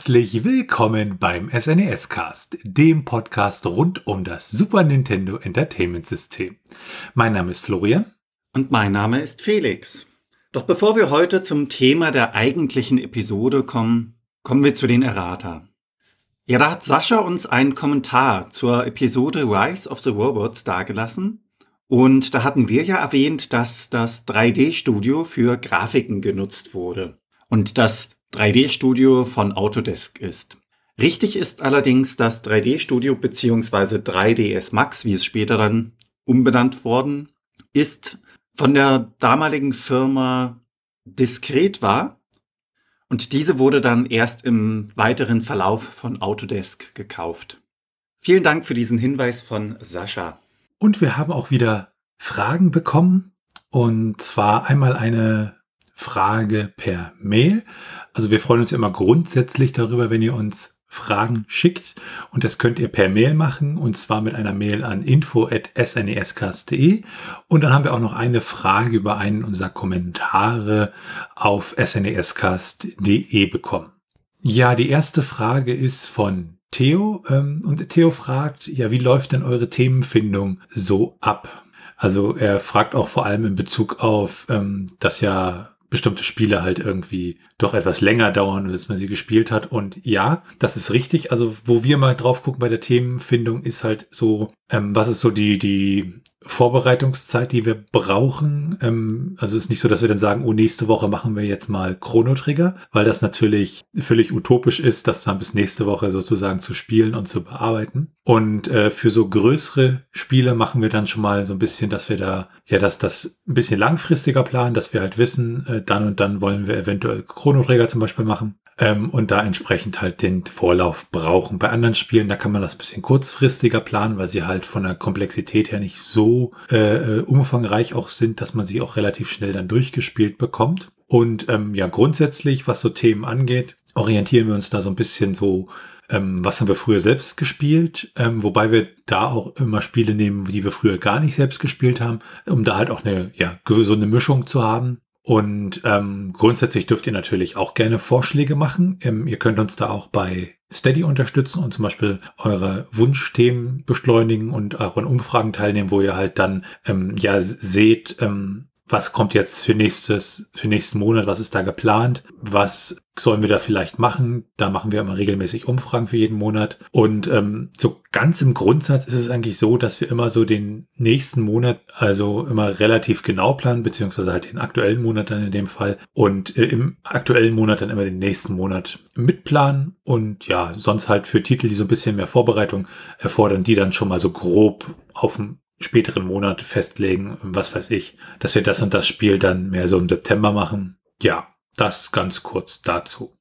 Herzlich willkommen beim SNES Cast, dem Podcast rund um das Super Nintendo Entertainment System. Mein Name ist Florian. Und mein Name ist Felix. Doch bevor wir heute zum Thema der eigentlichen Episode kommen, kommen wir zu den Errata. Ja, da hat Sascha uns einen Kommentar zur Episode Rise of the Robots dargelassen. Und da hatten wir ja erwähnt, dass das 3D-Studio für Grafiken genutzt wurde. Und das 3D-Studio von Autodesk ist. Richtig ist allerdings das 3D-Studio bzw. 3ds Max, wie es später dann umbenannt worden ist, von der damaligen Firma Diskret war. Und diese wurde dann erst im weiteren Verlauf von Autodesk gekauft. Vielen Dank für diesen Hinweis von Sascha. Und wir haben auch wieder Fragen bekommen. Und zwar einmal eine Frage per Mail. Also wir freuen uns immer grundsätzlich darüber, wenn ihr uns Fragen schickt. Und das könnt ihr per Mail machen und zwar mit einer Mail an info.snescast.de. Und dann haben wir auch noch eine Frage über einen unserer Kommentare auf snescast.de bekommen. Ja, die erste Frage ist von Theo ähm, und Theo fragt, ja, wie läuft denn eure Themenfindung so ab? Also er fragt auch vor allem in Bezug auf, ähm, dass ja bestimmte Spiele halt irgendwie doch etwas länger dauern, als man sie gespielt hat. Und ja, das ist richtig. Also, wo wir mal drauf gucken bei der Themenfindung, ist halt so, ähm, was ist so die, die Vorbereitungszeit, die wir brauchen. Ähm, also es ist nicht so, dass wir dann sagen, oh, nächste Woche machen wir jetzt mal Chrono Trigger, weil das natürlich völlig utopisch ist, das dann bis nächste Woche sozusagen zu spielen und zu bearbeiten. Und äh, für so größere Spiele machen wir dann schon mal so ein bisschen, dass wir da, ja, dass das ein bisschen langfristiger planen, dass wir halt wissen, äh, dann und dann wollen wir eventuell Chrono Trigger zum Beispiel machen ähm, und da entsprechend halt den Vorlauf brauchen. Bei anderen Spielen, da kann man das bisschen kurzfristiger planen, weil sie halt von der Komplexität her nicht so äh, äh, umfangreich auch sind, dass man sie auch relativ schnell dann durchgespielt bekommt. Und ähm, ja, grundsätzlich, was so Themen angeht, orientieren wir uns da so ein bisschen so ähm, was haben wir früher selbst gespielt, ähm, wobei wir da auch immer Spiele nehmen, die wir früher gar nicht selbst gespielt haben, um da halt auch eine ja eine Mischung zu haben. Und ähm, grundsätzlich dürft ihr natürlich auch gerne Vorschläge machen. Ähm, ihr könnt uns da auch bei Steady unterstützen und zum Beispiel eure Wunschthemen beschleunigen und auch an Umfragen teilnehmen, wo ihr halt dann ähm, ja seht, ähm, was kommt jetzt für nächstes, für nächsten Monat, was ist da geplant, was sollen wir da vielleicht machen. Da machen wir immer regelmäßig Umfragen für jeden Monat. Und ähm, so ganz im Grundsatz ist es eigentlich so, dass wir immer so den nächsten Monat, also immer relativ genau planen, beziehungsweise halt den aktuellen Monat dann in dem Fall. Und äh, im aktuellen Monat dann immer den nächsten Monat mitplanen. Und ja, sonst halt für Titel, die so ein bisschen mehr Vorbereitung erfordern, die dann schon mal so grob auf dem späteren Monat festlegen, was weiß ich, dass wir das und das Spiel dann mehr so im September machen. Ja, das ganz kurz dazu.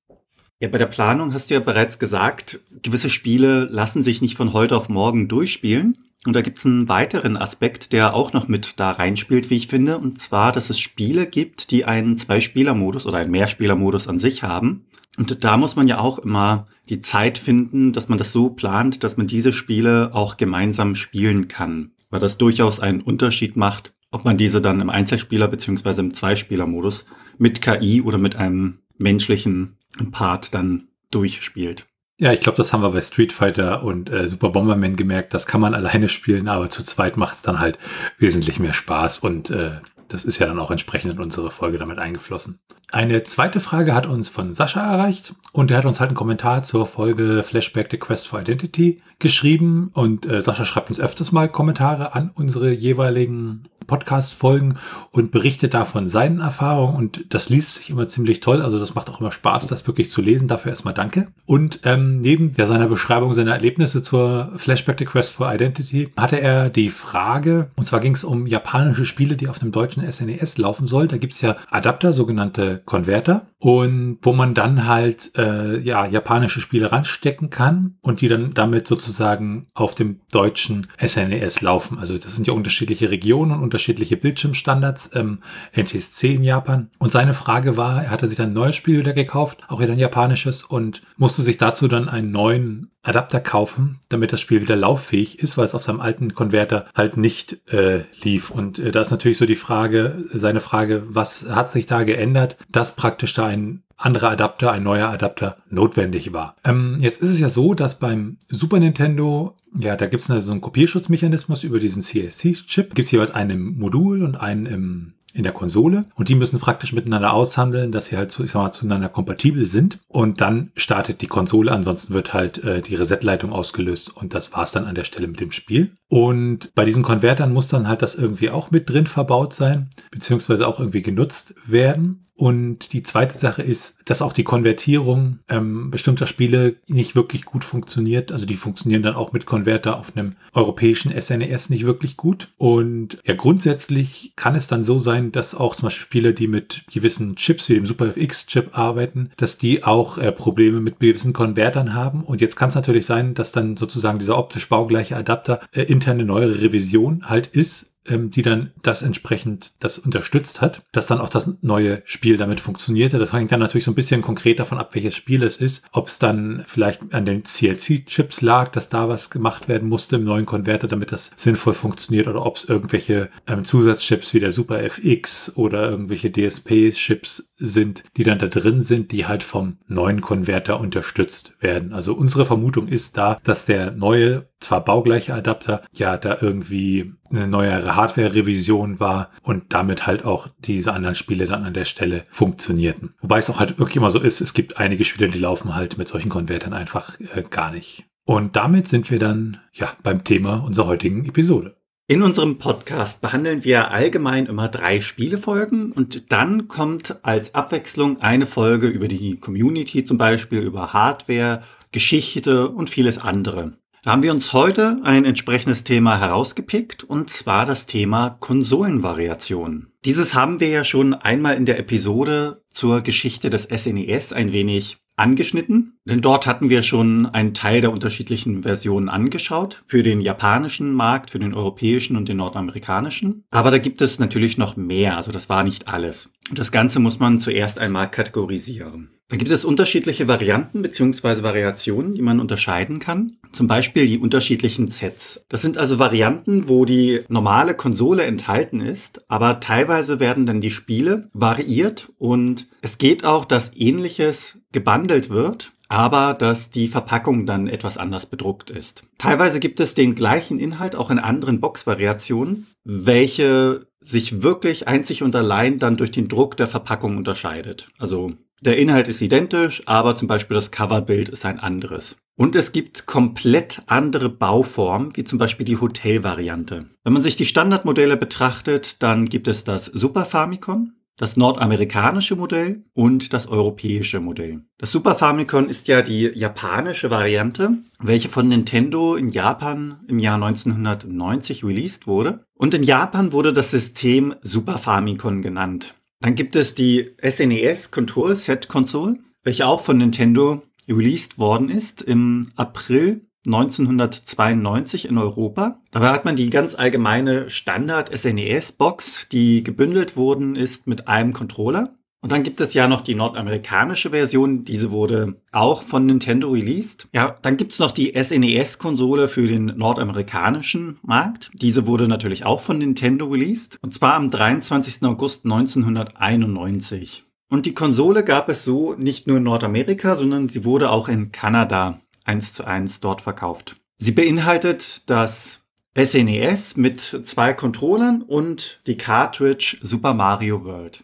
Ja, bei der Planung hast du ja bereits gesagt, gewisse Spiele lassen sich nicht von heute auf morgen durchspielen. Und da gibt es einen weiteren Aspekt, der auch noch mit da reinspielt, wie ich finde, und zwar, dass es Spiele gibt, die einen Zwei-Spieler-Modus oder einen Mehrspieler-Modus an sich haben. Und da muss man ja auch immer die Zeit finden, dass man das so plant, dass man diese Spiele auch gemeinsam spielen kann weil das durchaus einen Unterschied macht, ob man diese dann im Einzelspieler beziehungsweise im Zweispieler-Modus mit KI oder mit einem menschlichen Part dann durchspielt. Ja, ich glaube, das haben wir bei Street Fighter und äh, Super Bomberman gemerkt. Das kann man alleine spielen, aber zu zweit macht es dann halt wesentlich mehr Spaß und äh, das ist ja dann auch entsprechend in unsere Folge damit eingeflossen. Eine zweite Frage hat uns von Sascha erreicht und er hat uns halt einen Kommentar zur Folge Flashback The Quest for Identity geschrieben und äh, Sascha schreibt uns öfters mal Kommentare an unsere jeweiligen Podcast-Folgen und berichtet da von seinen Erfahrungen und das liest sich immer ziemlich toll. Also das macht auch immer Spaß, das wirklich zu lesen. Dafür erstmal danke. Und ähm, neben ja, seiner Beschreibung seiner Erlebnisse zur Flashback The Quest for Identity hatte er die Frage, und zwar ging es um japanische Spiele, die auf dem deutschen SNES e laufen soll. Da gibt es ja Adapter, sogenannte Konverter, und wo man dann halt äh, ja japanische Spiele ranstecken kann und die dann damit sozusagen auf dem deutschen SNES e laufen. Also das sind ja unterschiedliche Regionen und unterschiedliche Bildschirmstandards, ähm, NTSC in Japan. Und seine Frage war, er hatte sich dann ein neues Spiel wieder gekauft, auch wieder ein japanisches, und musste sich dazu dann einen neuen Adapter kaufen, damit das Spiel wieder lauffähig ist, weil es auf seinem alten Konverter halt nicht äh, lief. Und äh, da ist natürlich so die Frage, seine Frage, was hat sich da geändert, dass praktisch da ein anderer Adapter, ein neuer Adapter notwendig war. Ähm, jetzt ist es ja so, dass beim Super Nintendo, ja, da gibt es also so einen Kopierschutzmechanismus über diesen CSC-Chip. Gibt es jeweils einen im Modul und einen im in der Konsole und die müssen praktisch miteinander aushandeln, dass sie halt ich sag mal, zueinander kompatibel sind und dann startet die Konsole, ansonsten wird halt äh, die Resetleitung ausgelöst und das war's dann an der Stelle mit dem Spiel. Und bei diesen Konvertern muss dann halt das irgendwie auch mit drin verbaut sein, beziehungsweise auch irgendwie genutzt werden. Und die zweite Sache ist, dass auch die Konvertierung ähm, bestimmter Spiele nicht wirklich gut funktioniert. Also die funktionieren dann auch mit Konverter auf einem europäischen SNES e nicht wirklich gut. Und ja, grundsätzlich kann es dann so sein, dass auch zum Beispiel Spiele, die mit gewissen Chips wie dem SuperFX-Chip arbeiten, dass die auch äh, Probleme mit gewissen Konvertern haben. Und jetzt kann es natürlich sein, dass dann sozusagen dieser optisch baugleiche Adapter äh, interne neuere Revision halt ist ähm, die dann das entsprechend das unterstützt hat, dass dann auch das neue Spiel damit funktionierte. Das hängt dann natürlich so ein bisschen konkret davon ab, welches Spiel es ist. Ob es dann vielleicht an den CLC-Chips lag, dass da was gemacht werden musste im neuen Konverter, damit das sinnvoll funktioniert, oder ob es irgendwelche ähm, Zusatzchips wie der Super FX oder irgendwelche DSP-Chips sind, die dann da drin sind, die halt vom neuen Konverter unterstützt werden. Also unsere Vermutung ist da, dass der neue, zwar baugleiche Adapter, ja da irgendwie eine neuere Hardware-Revision war und damit halt auch diese anderen Spiele dann an der Stelle funktionierten. Wobei es auch halt wirklich immer so ist, es gibt einige Spiele, die laufen halt mit solchen Konvertern einfach äh, gar nicht. Und damit sind wir dann ja beim Thema unserer heutigen Episode. In unserem Podcast behandeln wir allgemein immer drei Spielefolgen und dann kommt als Abwechslung eine Folge über die Community zum Beispiel, über Hardware, Geschichte und vieles andere. Da haben wir uns heute ein entsprechendes Thema herausgepickt und zwar das Thema Konsolenvariation. Dieses haben wir ja schon einmal in der Episode zur Geschichte des SNES e ein wenig angeschnitten, denn dort hatten wir schon einen Teil der unterschiedlichen Versionen angeschaut, für den japanischen Markt, für den europäischen und den nordamerikanischen. Aber da gibt es natürlich noch mehr, also das war nicht alles. Das Ganze muss man zuerst einmal kategorisieren. Da gibt es unterschiedliche Varianten bzw. Variationen, die man unterscheiden kann. Zum Beispiel die unterschiedlichen Sets. Das sind also Varianten, wo die normale Konsole enthalten ist, aber teilweise werden dann die Spiele variiert und es geht auch, dass ähnliches gebundelt wird, aber dass die Verpackung dann etwas anders bedruckt ist. Teilweise gibt es den gleichen Inhalt auch in anderen Boxvariationen, welche sich wirklich einzig und allein dann durch den Druck der Verpackung unterscheidet. Also der Inhalt ist identisch, aber zum Beispiel das Coverbild ist ein anderes. Und es gibt komplett andere Bauformen, wie zum Beispiel die Hotel-Variante. Wenn man sich die Standardmodelle betrachtet, dann gibt es das Super Famicom, das nordamerikanische Modell und das europäische Modell. Das Super Famicom ist ja die japanische Variante, welche von Nintendo in Japan im Jahr 1990 released wurde. Und in Japan wurde das System Super Famicom genannt. Dann gibt es die SNES Control Set Console, welche auch von Nintendo released worden ist im April 1992 in Europa. Dabei hat man die ganz allgemeine Standard SNES Box, die gebündelt worden ist mit einem Controller. Und dann gibt es ja noch die nordamerikanische Version, diese wurde auch von Nintendo released. Ja, dann gibt es noch die SNES-Konsole für den nordamerikanischen Markt. Diese wurde natürlich auch von Nintendo released. Und zwar am 23. August 1991. Und die Konsole gab es so nicht nur in Nordamerika, sondern sie wurde auch in Kanada eins zu eins dort verkauft. Sie beinhaltet das SNES e mit zwei Controllern und die Cartridge Super Mario World.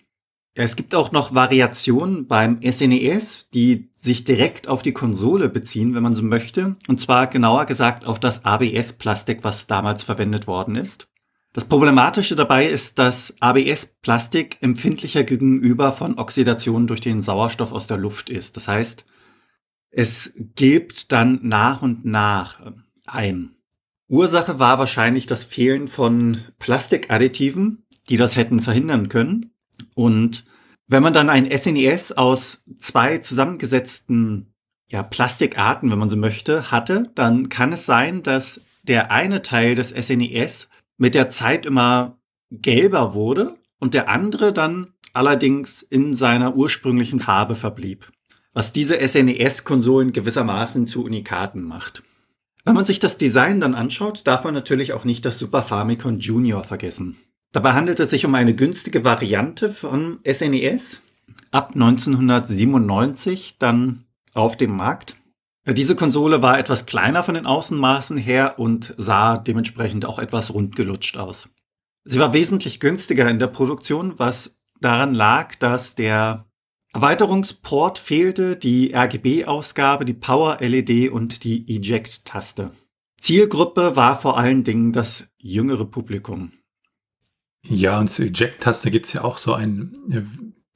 Es gibt auch noch Variationen beim SNES, e die sich direkt auf die Konsole beziehen, wenn man so möchte. Und zwar genauer gesagt auf das ABS-Plastik, was damals verwendet worden ist. Das Problematische dabei ist, dass ABS-Plastik empfindlicher gegenüber von Oxidation durch den Sauerstoff aus der Luft ist. Das heißt, es gibt dann nach und nach ein. Ursache war wahrscheinlich das Fehlen von Plastikadditiven, die das hätten verhindern können. Und wenn man dann ein SNES e aus zwei zusammengesetzten ja, Plastikarten, wenn man so möchte, hatte, dann kann es sein, dass der eine Teil des SNES e mit der Zeit immer gelber wurde und der andere dann allerdings in seiner ursprünglichen Farbe verblieb. Was diese SNES-Konsolen gewissermaßen zu Unikaten macht. Wenn man sich das Design dann anschaut, darf man natürlich auch nicht das Super Famicom Junior vergessen. Dabei handelt es sich um eine günstige Variante von SNES. ab 1997 dann auf dem Markt. Diese Konsole war etwas kleiner von den Außenmaßen her und sah dementsprechend auch etwas rundgelutscht aus. Sie war wesentlich günstiger in der Produktion, was daran lag, dass der Erweiterungsport fehlte, die RGB-Ausgabe, die Power-LED und die Eject-Taste. Zielgruppe war vor allen Dingen das jüngere Publikum. Ja, und zur Eject-Taste gibt es ja auch so einen äh,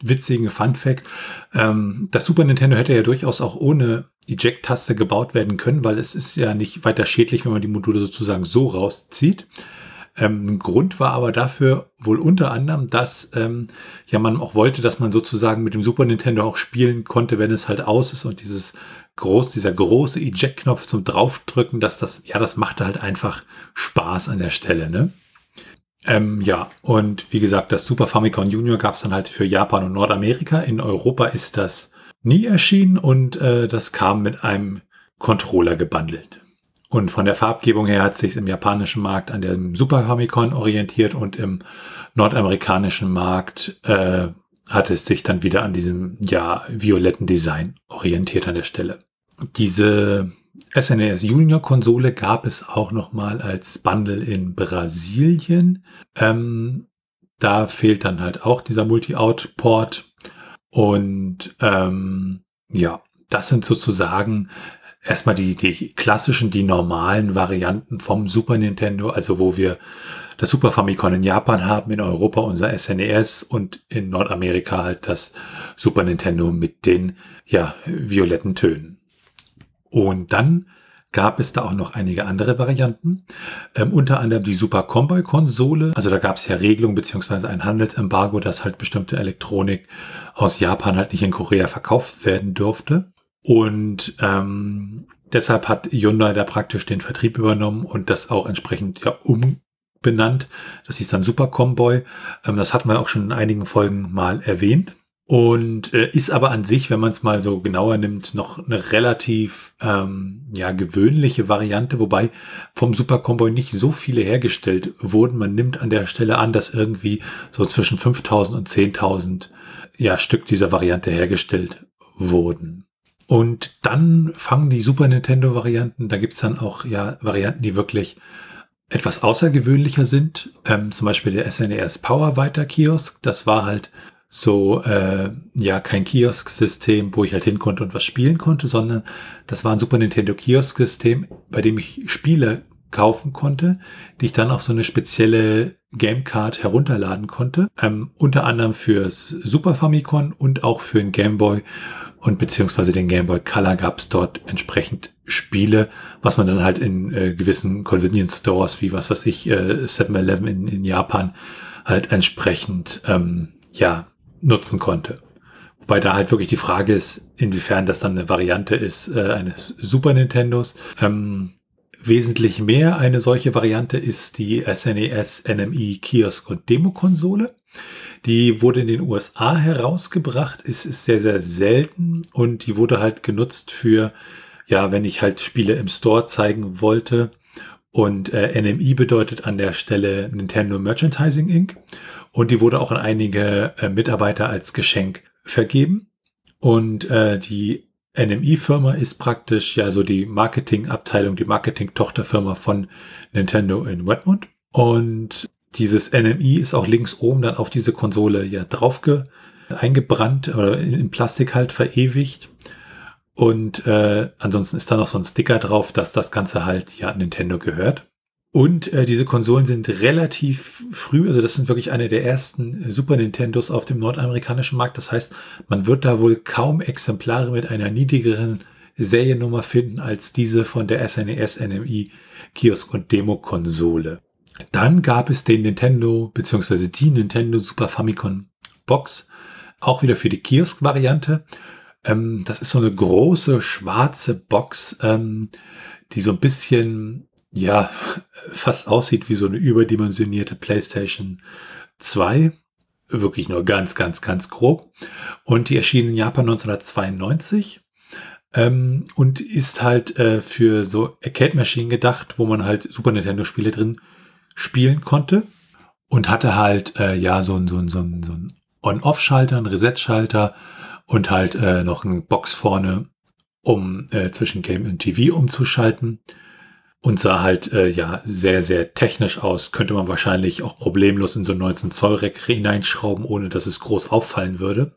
witzigen Fun-Fact. Ähm, das Super Nintendo hätte ja durchaus auch ohne Eject-Taste gebaut werden können, weil es ist ja nicht weiter schädlich, wenn man die Module sozusagen so rauszieht. Ähm, Grund war aber dafür wohl unter anderem, dass ähm, ja man auch wollte, dass man sozusagen mit dem Super Nintendo auch spielen konnte, wenn es halt aus ist und dieses groß, dieser große Eject-Knopf zum draufdrücken, dass das, ja, das machte halt einfach Spaß an der Stelle, ne? Ähm, ja, und wie gesagt, das Super Famicom Junior gab es dann halt für Japan und Nordamerika. In Europa ist das nie erschienen und äh, das kam mit einem Controller gebundelt. Und von der Farbgebung her hat sich im japanischen Markt an dem Super Famicom orientiert und im nordamerikanischen Markt äh, hat es sich dann wieder an diesem ja violetten Design orientiert an der Stelle. Diese SNES Junior Konsole gab es auch noch mal als Bundle in Brasilien. Ähm, da fehlt dann halt auch dieser Multi-Out-Port und ähm, ja, das sind sozusagen erstmal die, die klassischen, die normalen Varianten vom Super Nintendo, also wo wir das Super Famicom in Japan haben, in Europa unser SNES e und in Nordamerika halt das Super Nintendo mit den ja, violetten Tönen. Und dann gab es da auch noch einige andere Varianten, ähm, unter anderem die Super Comboy Konsole. Also da gab es ja Regelungen beziehungsweise ein Handelsembargo, dass halt bestimmte Elektronik aus Japan halt nicht in Korea verkauft werden durfte. Und ähm, deshalb hat Hyundai da praktisch den Vertrieb übernommen und das auch entsprechend ja umbenannt. Das hieß dann Super Comboy. Ähm, das hat man auch schon in einigen Folgen mal erwähnt. Und äh, ist aber an sich, wenn man es mal so genauer nimmt, noch eine relativ ähm, ja, gewöhnliche Variante, wobei vom Super Comboy nicht so viele hergestellt wurden. Man nimmt an der Stelle an, dass irgendwie so zwischen 5000 und 10.000 ja, Stück dieser Variante hergestellt wurden. Und dann fangen die Super Nintendo-Varianten, da gibt's dann auch ja Varianten, die wirklich etwas außergewöhnlicher sind. Ähm, zum Beispiel der SNES e Power Weiter Kiosk. Das war halt so, äh, ja, kein Kiosk-System, wo ich halt hin konnte und was spielen konnte, sondern das war ein Super Nintendo Kiosk-System, bei dem ich Spiele kaufen konnte, die ich dann auf so eine spezielle Gamecard herunterladen konnte. Ähm, unter anderem fürs Super Famicom und auch für den Game Boy und beziehungsweise den Game Boy Color gab es dort entsprechend Spiele, was man dann halt in äh, gewissen Convenience Stores wie was weiß ich, äh, 7-Eleven in, in Japan halt entsprechend ähm, ja nutzen konnte. Wobei da halt wirklich die Frage ist, inwiefern das dann eine Variante ist äh, eines Super Nintendos. Ähm, wesentlich mehr eine solche Variante ist die SNES NMI Kiosk und Demo Konsole. Die wurde in den USA herausgebracht, ist, ist sehr, sehr selten und die wurde halt genutzt für, ja, wenn ich halt Spiele im Store zeigen wollte. Und äh, NMI bedeutet an der Stelle Nintendo Merchandising Inc. Und die wurde auch an einige äh, Mitarbeiter als Geschenk vergeben. Und äh, die NMI-Firma ist praktisch ja so die Marketingabteilung, die Marketing-Tochterfirma von Nintendo in Redmond. Und dieses NMI ist auch links oben dann auf diese Konsole ja drauf eingebrannt oder in, in, Plastik halt verewigt. Und äh, ansonsten ist da noch so ein Sticker drauf, dass das Ganze halt ja Nintendo gehört. Und äh, diese Konsolen sind relativ früh, also das sind wirklich eine der ersten äh, Super Nintendos auf dem nordamerikanischen Markt. Das heißt, man wird da wohl kaum Exemplare mit einer niedrigeren Seriennummer finden als diese von der SNES NMI Kiosk und Demo Konsole. Dann gab es den Nintendo bzw. die Nintendo Super Famicom Box, auch wieder für die Kiosk-Variante. Ähm, das ist so eine große schwarze Box, ähm, die so ein bisschen, ja, fast aussieht wie so eine überdimensionierte PlayStation 2. Wirklich nur ganz, ganz, ganz grob. Und die erschien in Japan 1992 ähm, und ist halt äh, für so Arcade-Maschinen gedacht, wo man halt Super Nintendo-Spiele drin spielen konnte und hatte halt äh, ja so ein, so ein, so ein, so ein On-Off-Schalter, einen Reset-Schalter und halt äh, noch eine Box vorne, um äh, zwischen Game und TV umzuschalten. Und sah halt äh, ja sehr, sehr technisch aus. Könnte man wahrscheinlich auch problemlos in so 19 Zoll Rack hineinschrauben, ohne dass es groß auffallen würde.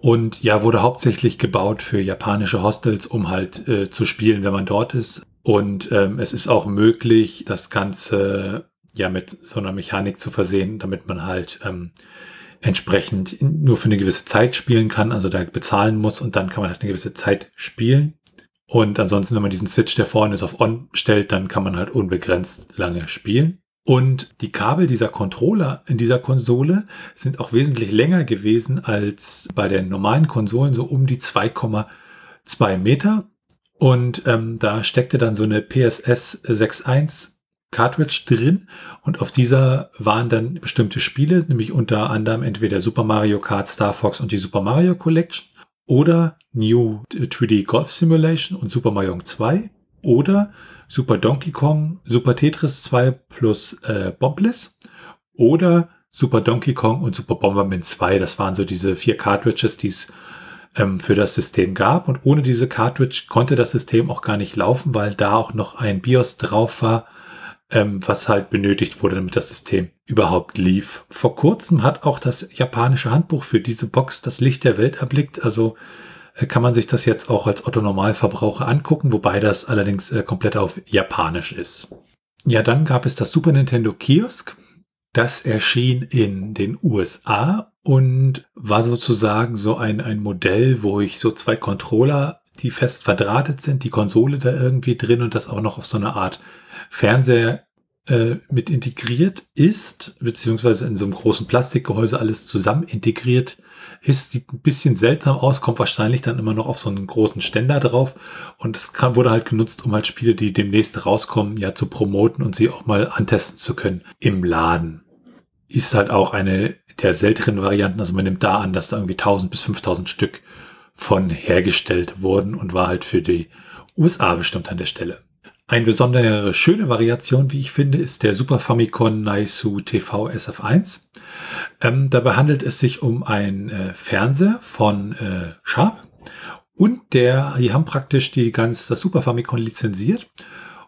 Und ja, wurde hauptsächlich gebaut für japanische Hostels, um halt äh, zu spielen, wenn man dort ist. Und ähm, es ist auch möglich, das Ganze ja mit so einer Mechanik zu versehen, damit man halt ähm, entsprechend nur für eine gewisse Zeit spielen kann, also da bezahlen muss und dann kann man halt eine gewisse Zeit spielen. Und ansonsten, wenn man diesen Switch, der vorne ist, auf On stellt, dann kann man halt unbegrenzt lange spielen. Und die Kabel dieser Controller in dieser Konsole sind auch wesentlich länger gewesen als bei den normalen Konsolen, so um die 2,2 Meter. Und ähm, da steckte dann so eine PSS 6.1 Cartridge drin und auf dieser waren dann bestimmte Spiele, nämlich unter anderem entweder Super Mario Kart, Star Fox und die Super Mario Collection oder New 3D Golf Simulation und Super Mario 2 oder Super Donkey Kong, Super Tetris 2 plus äh, Bombless oder Super Donkey Kong und Super Bomberman 2. Das waren so diese vier Cartridges, die es ähm, für das System gab. Und ohne diese Cartridge konnte das System auch gar nicht laufen, weil da auch noch ein BIOS drauf war, ähm, was halt benötigt wurde, damit das System überhaupt lief. Vor kurzem hat auch das japanische Handbuch für diese Box das Licht der Welt erblickt. Also äh, kann man sich das jetzt auch als Otto Normalverbraucher angucken, wobei das allerdings äh, komplett auf Japanisch ist. Ja, dann gab es das Super Nintendo Kiosk. Das erschien in den USA und war sozusagen so ein, ein Modell, wo ich so zwei Controller, die fest verdrahtet sind, die Konsole da irgendwie drin und das auch noch auf so eine Art Fernseher äh, mit integriert ist, beziehungsweise in so einem großen Plastikgehäuse alles zusammen integriert ist, sieht ein bisschen seltsam aus, kommt wahrscheinlich dann immer noch auf so einen großen Ständer drauf und es kann, wurde halt genutzt, um halt Spiele, die demnächst rauskommen, ja zu promoten und sie auch mal antesten zu können im Laden. Ist halt auch eine der seltenen Varianten, also man nimmt da an, dass da irgendwie 1000 bis 5000 Stück von hergestellt wurden und war halt für die USA bestimmt an der Stelle. Eine besondere schöne Variation, wie ich finde, ist der Super Famicom Naisu TV SF1. Ähm, dabei handelt es sich um einen äh, Fernseher von äh, Sharp und der, die haben praktisch die ganz das Super Famicom lizenziert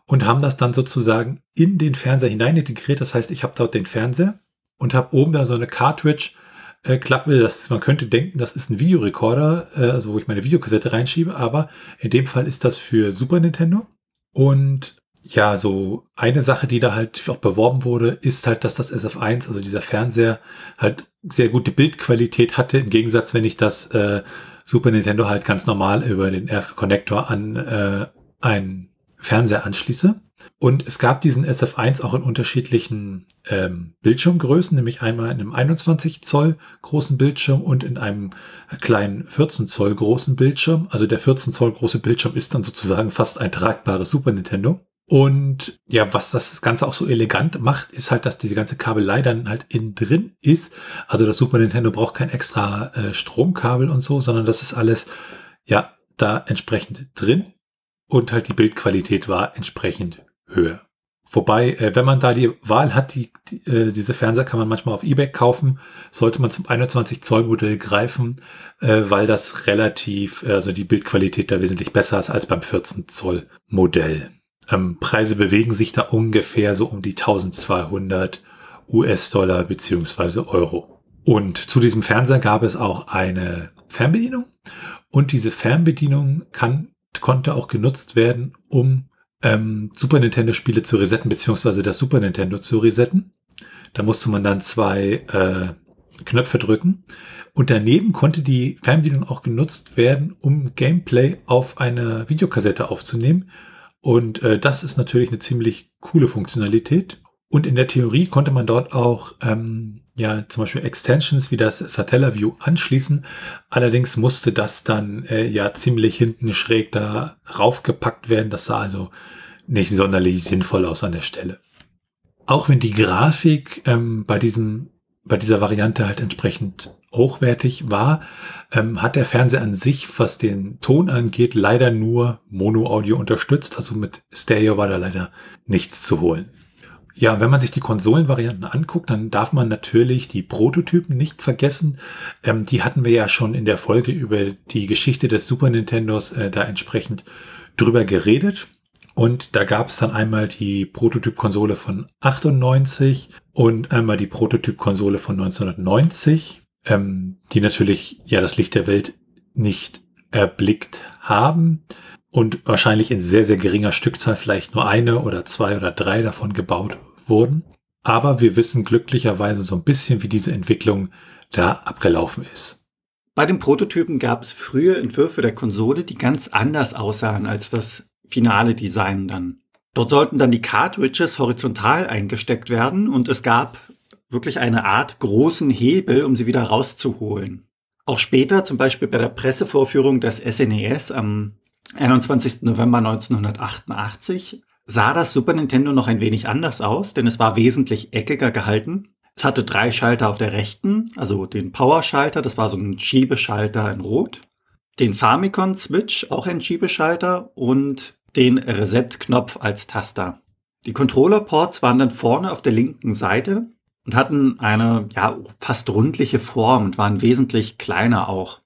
und haben das dann sozusagen in den Fernseher hinein integriert. Das heißt, ich habe dort den Fernseher und habe oben da so eine Cartridge äh, Klappe, das, man könnte denken, das ist ein Videorekorder, äh, also wo ich meine Videokassette reinschiebe, aber in dem Fall ist das für Super Nintendo und ja, so eine Sache, die da halt auch beworben wurde, ist halt, dass das SF1, also dieser Fernseher, halt sehr gute Bildqualität hatte, im Gegensatz, wenn ich das äh, Super Nintendo halt ganz normal über den R-Connector an äh, einen Fernseher anschließe. Und es gab diesen SF1 auch in unterschiedlichen ähm, Bildschirmgrößen, nämlich einmal in einem 21 Zoll großen Bildschirm und in einem kleinen 14 Zoll großen Bildschirm. Also der 14 Zoll große Bildschirm ist dann sozusagen fast ein tragbares Super Nintendo. Und ja, was das Ganze auch so elegant macht, ist halt, dass diese ganze Kabelei dann halt innen drin ist. Also das Super Nintendo braucht kein extra äh, Stromkabel und so, sondern das ist alles ja da entsprechend drin und halt die Bildqualität war entsprechend höher. Wobei, äh, wenn man da die Wahl hat, die, die, äh, diese Fernseher kann man manchmal auf eBay kaufen, sollte man zum 21 Zoll Modell greifen, äh, weil das relativ, also die Bildqualität da wesentlich besser ist als beim 14 Zoll Modell. Ähm, Preise bewegen sich da ungefähr so um die 1200 US-Dollar beziehungsweise Euro. Und zu diesem Fernseher gab es auch eine Fernbedienung und diese Fernbedienung kann konnte auch genutzt werden, um ähm, Super Nintendo-Spiele zu resetten, beziehungsweise das Super Nintendo zu resetten. Da musste man dann zwei äh, Knöpfe drücken. Und daneben konnte die Fernbedienung auch genutzt werden, um Gameplay auf einer Videokassette aufzunehmen. Und äh, das ist natürlich eine ziemlich coole Funktionalität. Und in der Theorie konnte man dort auch ähm, ja zum Beispiel Extensions wie das Satellaview anschließen. Allerdings musste das dann äh, ja ziemlich hinten schräg da raufgepackt werden. Das sah also nicht sonderlich sinnvoll aus an der Stelle. Auch wenn die Grafik ähm, bei diesem bei dieser Variante halt entsprechend hochwertig war, ähm, hat der Fernseher an sich, was den Ton angeht, leider nur Mono-Audio unterstützt. Also mit Stereo war da leider nichts zu holen. Ja, wenn man sich die Konsolenvarianten anguckt, dann darf man natürlich die Prototypen nicht vergessen. Ähm, die hatten wir ja schon in der Folge über die Geschichte des Super Nintendos äh, da entsprechend drüber geredet. Und da gab es dann einmal die Prototyp-Konsole von 98 und einmal die Prototyp-Konsole von 1990, ähm, die natürlich ja das Licht der Welt nicht erblickt haben und wahrscheinlich in sehr, sehr geringer Stückzahl vielleicht nur eine oder zwei oder drei davon gebaut wurden. Aber wir wissen glücklicherweise so ein bisschen, wie diese Entwicklung da abgelaufen ist. Bei den Prototypen gab es frühe Entwürfe der Konsole, die ganz anders aussahen als das finale Design dann. Dort sollten dann die Cartridges horizontal eingesteckt werden und es gab wirklich eine Art großen Hebel, um sie wieder rauszuholen. Auch später, zum Beispiel bei der Pressevorführung des SNES e am 21. November 1988, sah das Super Nintendo noch ein wenig anders aus, denn es war wesentlich eckiger gehalten. Es hatte drei Schalter auf der rechten, also den Power-Schalter, das war so ein Schiebeschalter in Rot, den Famicom-Switch, auch ein Schiebeschalter und den Reset-Knopf als Taster. Die Controller-Ports waren dann vorne auf der linken Seite und hatten eine ja, fast rundliche Form und waren wesentlich kleiner auch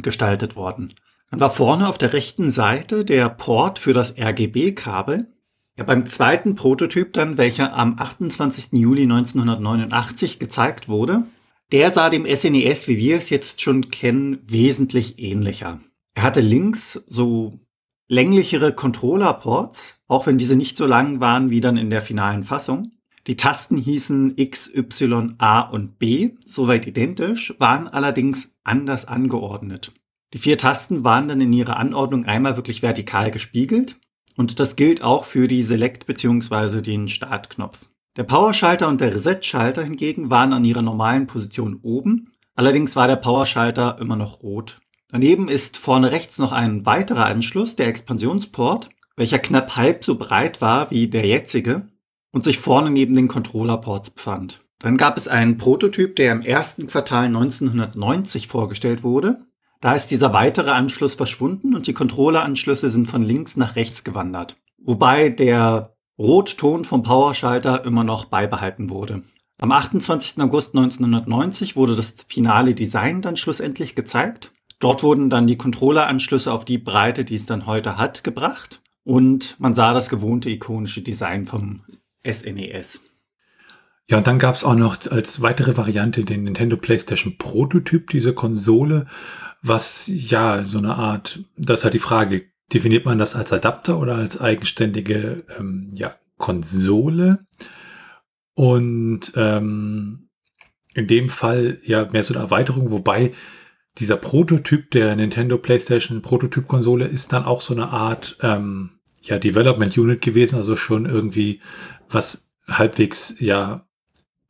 gestaltet worden. Dann war vorne auf der rechten Seite der Port für das RGB-Kabel. Ja, beim zweiten Prototyp dann, welcher am 28. Juli 1989 gezeigt wurde, der sah dem SNES, e wie wir es jetzt schon kennen, wesentlich ähnlicher. Er hatte links so länglichere Controller-Ports, auch wenn diese nicht so lang waren wie dann in der finalen Fassung. Die Tasten hießen X, Y, A und B, soweit identisch, waren allerdings anders angeordnet. Die vier Tasten waren dann in ihrer Anordnung einmal wirklich vertikal gespiegelt und das gilt auch für die Select bzw. den Startknopf. Der Powerschalter und der Reset-Schalter hingegen waren an ihrer normalen Position oben, allerdings war der Powerschalter immer noch rot. Daneben ist vorne rechts noch ein weiterer Anschluss, der Expansionsport, welcher knapp halb so breit war wie der jetzige und sich vorne neben den Controllerports befand. Dann gab es einen Prototyp, der im ersten Quartal 1990 vorgestellt wurde. Da ist dieser weitere Anschluss verschwunden und die Controlleranschlüsse sind von links nach rechts gewandert. Wobei der Rotton vom Powerschalter immer noch beibehalten wurde. Am 28. August 1990 wurde das finale Design dann schlussendlich gezeigt Dort wurden dann die Controlleranschlüsse auf die Breite, die es dann heute hat, gebracht. Und man sah das gewohnte ikonische Design vom SNES. E ja, und dann gab es auch noch als weitere Variante den Nintendo PlayStation Prototyp, diese Konsole, was ja so eine Art, das ist halt die Frage, definiert man das als Adapter oder als eigenständige ähm, ja, Konsole? Und ähm, in dem Fall ja mehr so eine Erweiterung, wobei dieser Prototyp der Nintendo PlayStation Prototyp-Konsole ist dann auch so eine Art ähm, ja, Development Unit gewesen, also schon irgendwie was halbwegs ja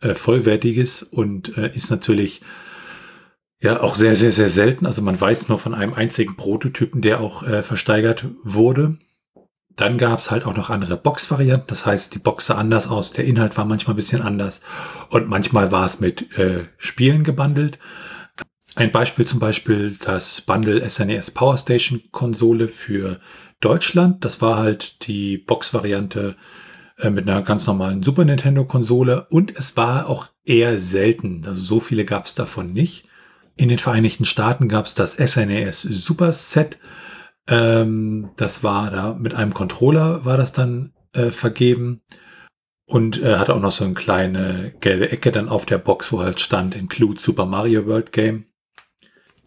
äh, vollwertiges und äh, ist natürlich ja auch sehr, sehr, sehr selten. Also man weiß nur von einem einzigen Prototypen, der auch äh, versteigert wurde. Dann gab es halt auch noch andere Box-Varianten. Das heißt, die Box sah anders aus, der Inhalt war manchmal ein bisschen anders und manchmal war es mit äh, Spielen gebundelt. Ein Beispiel zum Beispiel das Bundle SNES e Power Station Konsole für Deutschland. Das war halt die Box-Variante äh, mit einer ganz normalen Super Nintendo Konsole und es war auch eher selten. Also so viele gab es davon nicht. In den Vereinigten Staaten gab es das SNES e Super Set. Ähm, das war da mit einem Controller war das dann äh, vergeben und äh, hatte auch noch so eine kleine gelbe Ecke dann auf der Box, wo halt stand Include Super Mario World Game.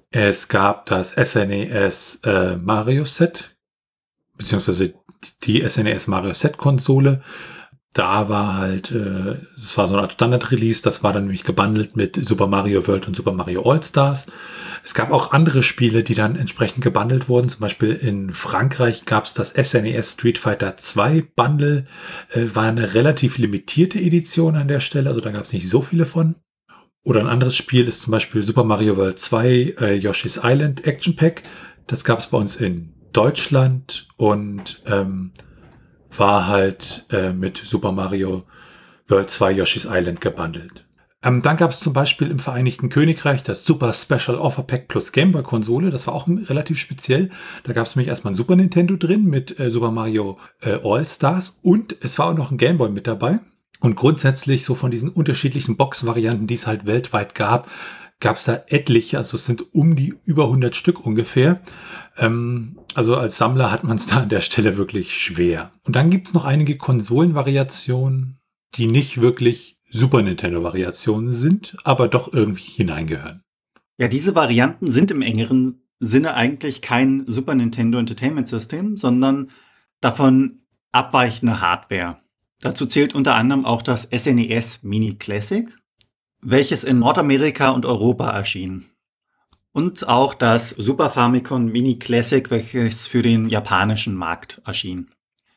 Es gab das SNES e äh, Mario Set, beziehungsweise die SNES e Mario Set Konsole. Da war halt, äh, das war so eine Art Standard-Release, das war dann nämlich gebundelt mit Super Mario World und Super Mario All-Stars. Es gab auch andere Spiele, die dann entsprechend gebundelt wurden. Zum Beispiel in Frankreich gab es das SNES e Street Fighter 2 Bundle. Äh, war eine relativ limitierte Edition an der Stelle, also da gab es nicht so viele von. Oder ein anderes Spiel ist zum Beispiel Super Mario World 2 äh, Yoshi's Island Action Pack. Das gab es bei uns in Deutschland und ähm, war halt äh, mit Super Mario World 2 Yoshi's Island gebundelt. Ähm, dann gab es zum Beispiel im Vereinigten Königreich das Super Special Offer Pack plus Gameboy Konsole. Das war auch relativ speziell. Da gab es nämlich erstmal ein Super Nintendo drin mit äh, Super Mario äh, All Stars und es war auch noch ein Gameboy mit dabei. Und grundsätzlich so von diesen unterschiedlichen Box-Varianten, die es halt weltweit gab, gab es da etliche, also es sind um die über 100 Stück ungefähr. Ähm, also als Sammler hat man es da an der Stelle wirklich schwer. Und dann gibt es noch einige Konsolenvariationen, die nicht wirklich Super Nintendo-Variationen sind, aber doch irgendwie hineingehören. Ja, diese Varianten sind im engeren Sinne eigentlich kein Super Nintendo Entertainment System, sondern davon abweichende Hardware. Dazu zählt unter anderem auch das SNES e Mini Classic, welches in Nordamerika und Europa erschien. Und auch das Super Famicom Mini Classic, welches für den japanischen Markt erschien.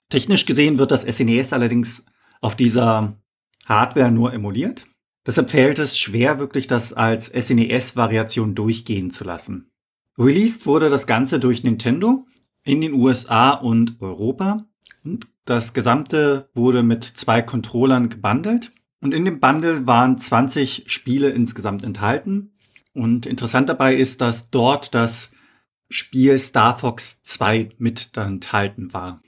Technisch gesehen wird das SNES e allerdings auf dieser Hardware nur emuliert. Deshalb fällt es schwer, wirklich das als SNES-Variation durchgehen zu lassen. Released wurde das Ganze durch Nintendo in den USA und Europa. Und das Gesamte wurde mit zwei Controllern gebundelt. Und in dem Bundle waren 20 Spiele insgesamt enthalten. Und interessant dabei ist, dass dort das Spiel Star Fox 2 mit enthalten war.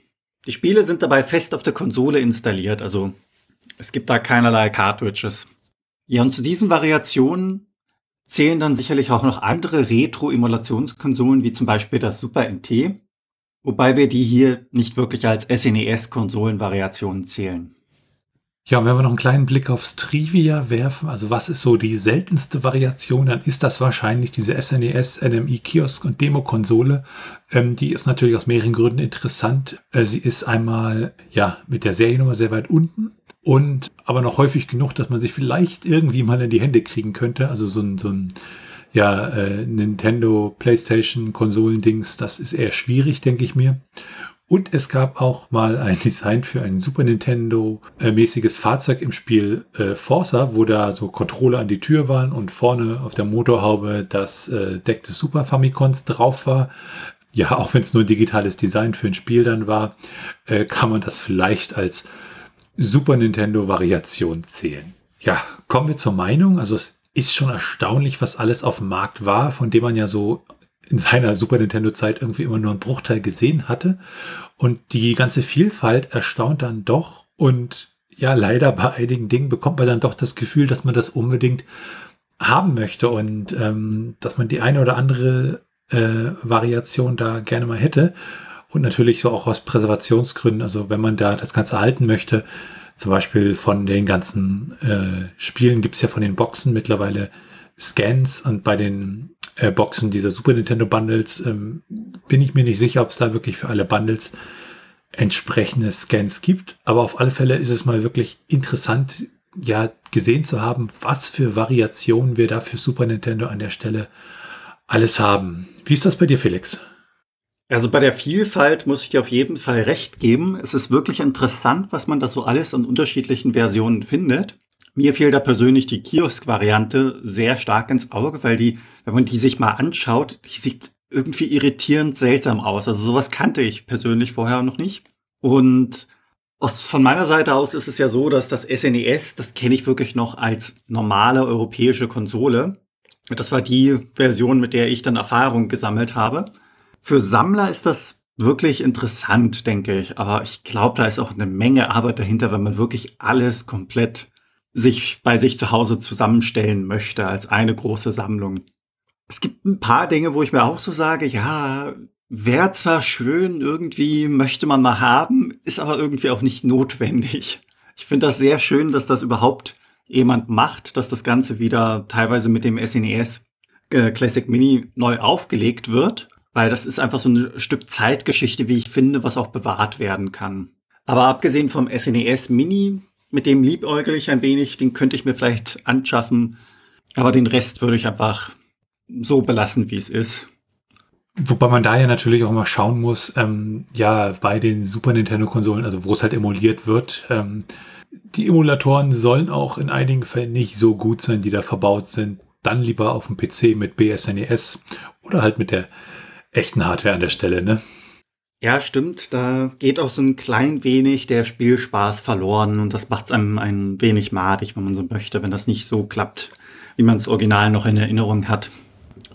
Die Spiele sind dabei fest auf der Konsole installiert, also es gibt da keinerlei Cartridges. Ja, und zu diesen Variationen zählen dann sicherlich auch noch andere Retro-Emulationskonsolen, wie zum Beispiel das Super NT, wobei wir die hier nicht wirklich als SNES-Konsolenvariationen zählen. Ja, und wenn wir noch einen kleinen Blick aufs Trivia werfen, also was ist so die seltenste Variation, dann ist das wahrscheinlich diese SNES, NMI Kiosk und Demo-Konsole. Ähm, die ist natürlich aus mehreren Gründen interessant. Äh, sie ist einmal, ja, mit der Seriennummer sehr weit unten und aber noch häufig genug, dass man sich vielleicht irgendwie mal in die Hände kriegen könnte. Also so ein, so ein ja, äh, Nintendo, PlayStation, Konsolendings, das ist eher schwierig, denke ich mir. Und es gab auch mal ein Design für ein Super Nintendo-mäßiges äh, Fahrzeug im Spiel äh, Forza, wo da so Controller an die Tür waren und vorne auf der Motorhaube das äh, Deck des Super Famicons drauf war. Ja, auch wenn es nur ein digitales Design für ein Spiel dann war, äh, kann man das vielleicht als Super Nintendo-Variation zählen. Ja, kommen wir zur Meinung. Also es ist schon erstaunlich, was alles auf dem Markt war, von dem man ja so in seiner Super Nintendo-Zeit irgendwie immer nur einen Bruchteil gesehen hatte. Und die ganze Vielfalt erstaunt dann doch. Und ja, leider bei einigen Dingen bekommt man dann doch das Gefühl, dass man das unbedingt haben möchte und ähm, dass man die eine oder andere äh, Variation da gerne mal hätte. Und natürlich so auch aus Präservationsgründen. Also wenn man da das Ganze erhalten möchte, zum Beispiel von den ganzen äh, Spielen gibt es ja von den Boxen mittlerweile Scans und bei den äh, Boxen dieser Super Nintendo Bundles ähm, bin ich mir nicht sicher, ob es da wirklich für alle Bundles entsprechende Scans gibt. Aber auf alle Fälle ist es mal wirklich interessant, ja, gesehen zu haben, was für Variationen wir da für Super Nintendo an der Stelle alles haben. Wie ist das bei dir, Felix? Also bei der Vielfalt muss ich dir auf jeden Fall recht geben. Es ist wirklich interessant, was man da so alles an unterschiedlichen Versionen findet. Mir fiel da persönlich die Kiosk-Variante sehr stark ins Auge, weil die, wenn man die sich mal anschaut, die sieht irgendwie irritierend seltsam aus. Also sowas kannte ich persönlich vorher noch nicht. Und aus, von meiner Seite aus ist es ja so, dass das SNES, e das kenne ich wirklich noch als normale europäische Konsole. Das war die Version, mit der ich dann Erfahrung gesammelt habe. Für Sammler ist das wirklich interessant, denke ich. Aber ich glaube, da ist auch eine Menge Arbeit dahinter, wenn man wirklich alles komplett sich bei sich zu Hause zusammenstellen möchte als eine große Sammlung. Es gibt ein paar Dinge, wo ich mir auch so sage, ja, wäre zwar schön, irgendwie möchte man mal haben, ist aber irgendwie auch nicht notwendig. Ich finde das sehr schön, dass das überhaupt jemand macht, dass das Ganze wieder teilweise mit dem SNES e äh, Classic Mini neu aufgelegt wird, weil das ist einfach so ein Stück Zeitgeschichte, wie ich finde, was auch bewahrt werden kann. Aber abgesehen vom SNES e Mini mit dem liebäugel ich ein wenig, den könnte ich mir vielleicht anschaffen. Aber den Rest würde ich einfach so belassen, wie es ist. Wobei man da ja natürlich auch mal schauen muss, ähm, ja, bei den Super Nintendo-Konsolen, also wo es halt emuliert wird, ähm, die Emulatoren sollen auch in einigen Fällen nicht so gut sein, die da verbaut sind. Dann lieber auf dem PC mit BSNES oder halt mit der echten Hardware an der Stelle, ne? Ja, stimmt. Da geht auch so ein klein wenig der Spielspaß verloren und das macht es einem ein wenig madig, wenn man so möchte, wenn das nicht so klappt, wie man es original noch in Erinnerung hat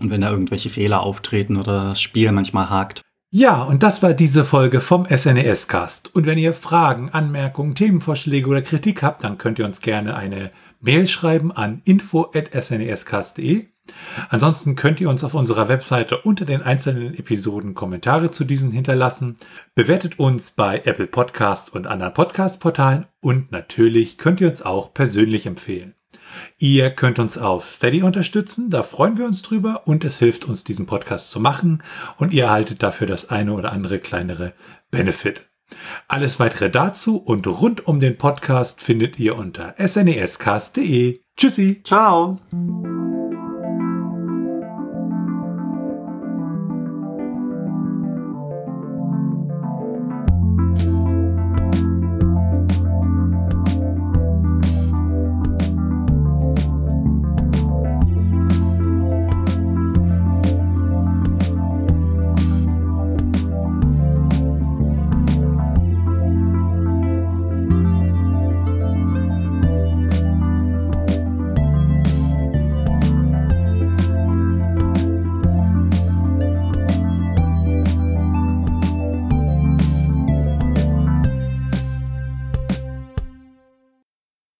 und wenn da irgendwelche Fehler auftreten oder das Spiel manchmal hakt. Ja, und das war diese Folge vom SNES Cast. Und wenn ihr Fragen, Anmerkungen, Themenvorschläge oder Kritik habt, dann könnt ihr uns gerne eine Mail schreiben an info@snescast.de. Ansonsten könnt ihr uns auf unserer Webseite unter den einzelnen Episoden Kommentare zu diesen hinterlassen. Bewertet uns bei Apple Podcasts und anderen Podcast-Portalen und natürlich könnt ihr uns auch persönlich empfehlen. Ihr könnt uns auf Steady unterstützen, da freuen wir uns drüber und es hilft uns, diesen Podcast zu machen und ihr erhaltet dafür das eine oder andere kleinere Benefit. Alles weitere dazu und rund um den Podcast findet ihr unter snescast.de. Tschüssi. Ciao.